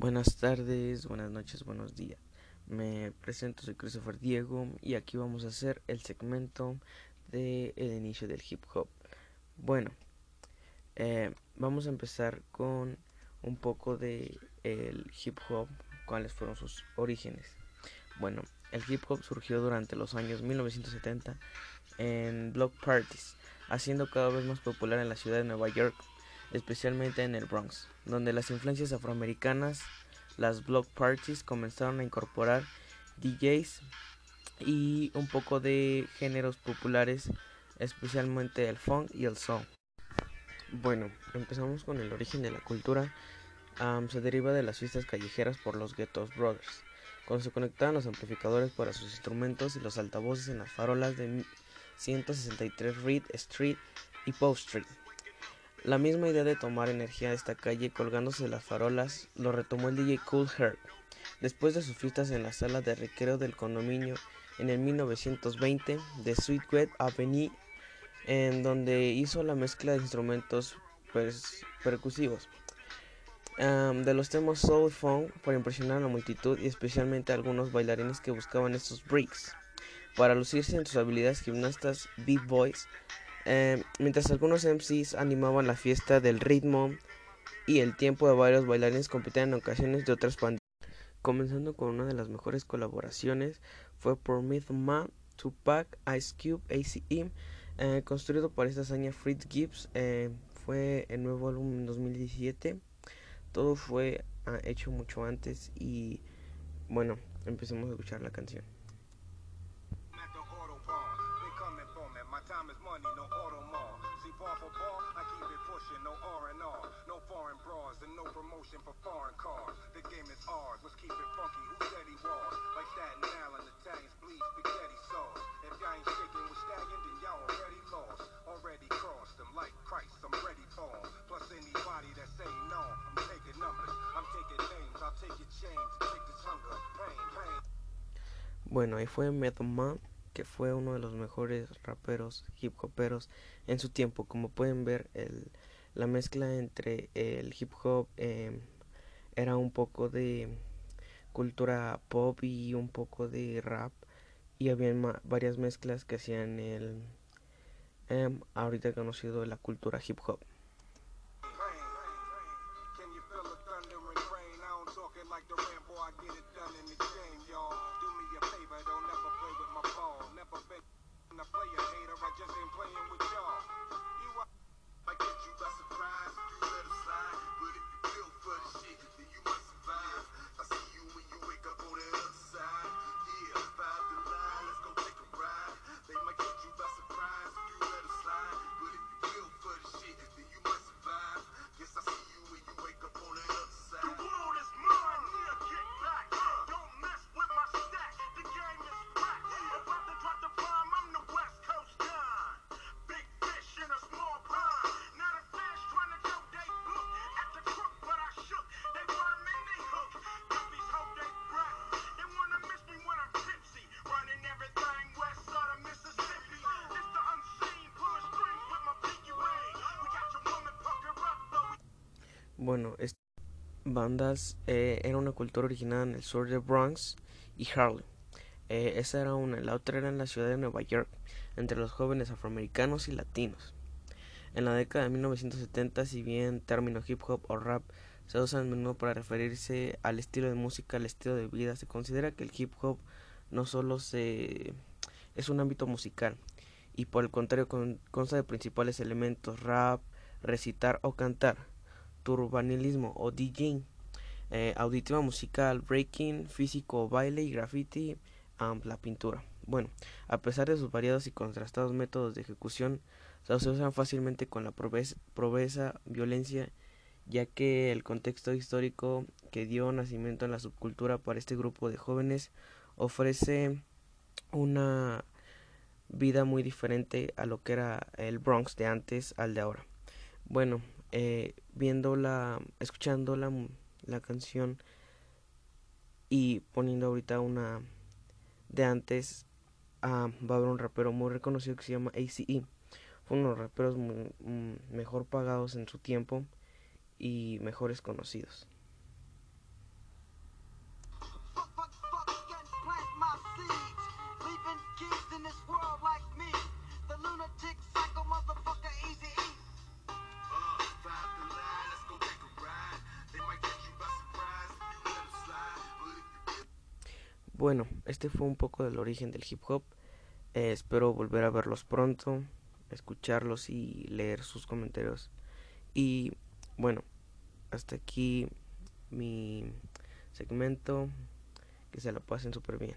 Buenas tardes, buenas noches, buenos días. Me presento, soy Christopher Diego y aquí vamos a hacer el segmento del el inicio del hip hop. Bueno, eh, vamos a empezar con un poco de el hip hop, cuáles fueron sus orígenes. Bueno, el hip hop surgió durante los años 1970 en block parties, haciendo cada vez más popular en la ciudad de Nueva York especialmente en el Bronx, donde las influencias afroamericanas, las block parties comenzaron a incorporar DJs y un poco de géneros populares, especialmente el funk y el soul. Bueno, empezamos con el origen de la cultura. se deriva de las fiestas callejeras por los Ghettos Brothers, cuando se conectaban los amplificadores para sus instrumentos y los altavoces en las farolas de 163 Reed Street y Post Street. La misma idea de tomar energía de esta calle colgándose las farolas lo retomó el DJ Cool Herc después de sus fiestas en la sala de recreo del condominio en el 1920 de Sweetwet Avenue, en donde hizo la mezcla de instrumentos percusivos de los temas soul funk para impresionar a la multitud y especialmente a algunos bailarines que buscaban estos breaks para lucirse en sus habilidades gimnastas beat boys eh, mientras algunos MCs animaban la fiesta del ritmo y el tiempo de varios bailarines competían en ocasiones de otras bandas. Comenzando con una de las mejores colaboraciones fue por Myth Man, Tupac, Ice Cube, ACE, eh, construido por esta hazaña Fritz Gibbs. Eh, fue el nuevo álbum en 2017. Todo fue ah, hecho mucho antes y bueno, empecemos a escuchar la canción. I'm taking numbers. Bueno, ahí fue Method que fue uno de los mejores raperos hip hoperos en su tiempo. Como pueden ver, el, la mezcla entre el hip hop em, era un poco de cultura pop y un poco de rap y había varias mezclas que hacían el em, ahorita conocido la cultura hip hop Bueno, estas bandas eh, era una cultura originada en el sur de Bronx y Harlem. Eh, esa era una, la otra era en la ciudad de Nueva York, entre los jóvenes afroamericanos y latinos. En la década de 1970, si bien término hip hop o rap se usan a menudo para referirse al estilo de música, al estilo de vida, se considera que el hip hop no solo se es un ámbito musical y por el contrario consta de principales elementos rap, recitar o cantar turbanilismo o DJing, eh, auditiva musical, breaking, físico, baile y graffiti, la pintura. Bueno, a pesar de sus variados y contrastados métodos de ejecución, se asocian fácilmente con la proveza, violencia, ya que el contexto histórico que dio nacimiento en la subcultura para este grupo de jóvenes ofrece una vida muy diferente a lo que era el Bronx de antes al de ahora. Bueno, eh, viendo la, escuchando la, la canción y poniendo ahorita una de antes, ah, va a haber un rapero muy reconocido que se llama ACE. Fue uno de los raperos mm, mejor pagados en su tiempo y mejores conocidos. Bueno, este fue un poco del origen del hip hop. Eh, espero volver a verlos pronto, escucharlos y leer sus comentarios. Y bueno, hasta aquí mi segmento. Que se la pasen súper bien.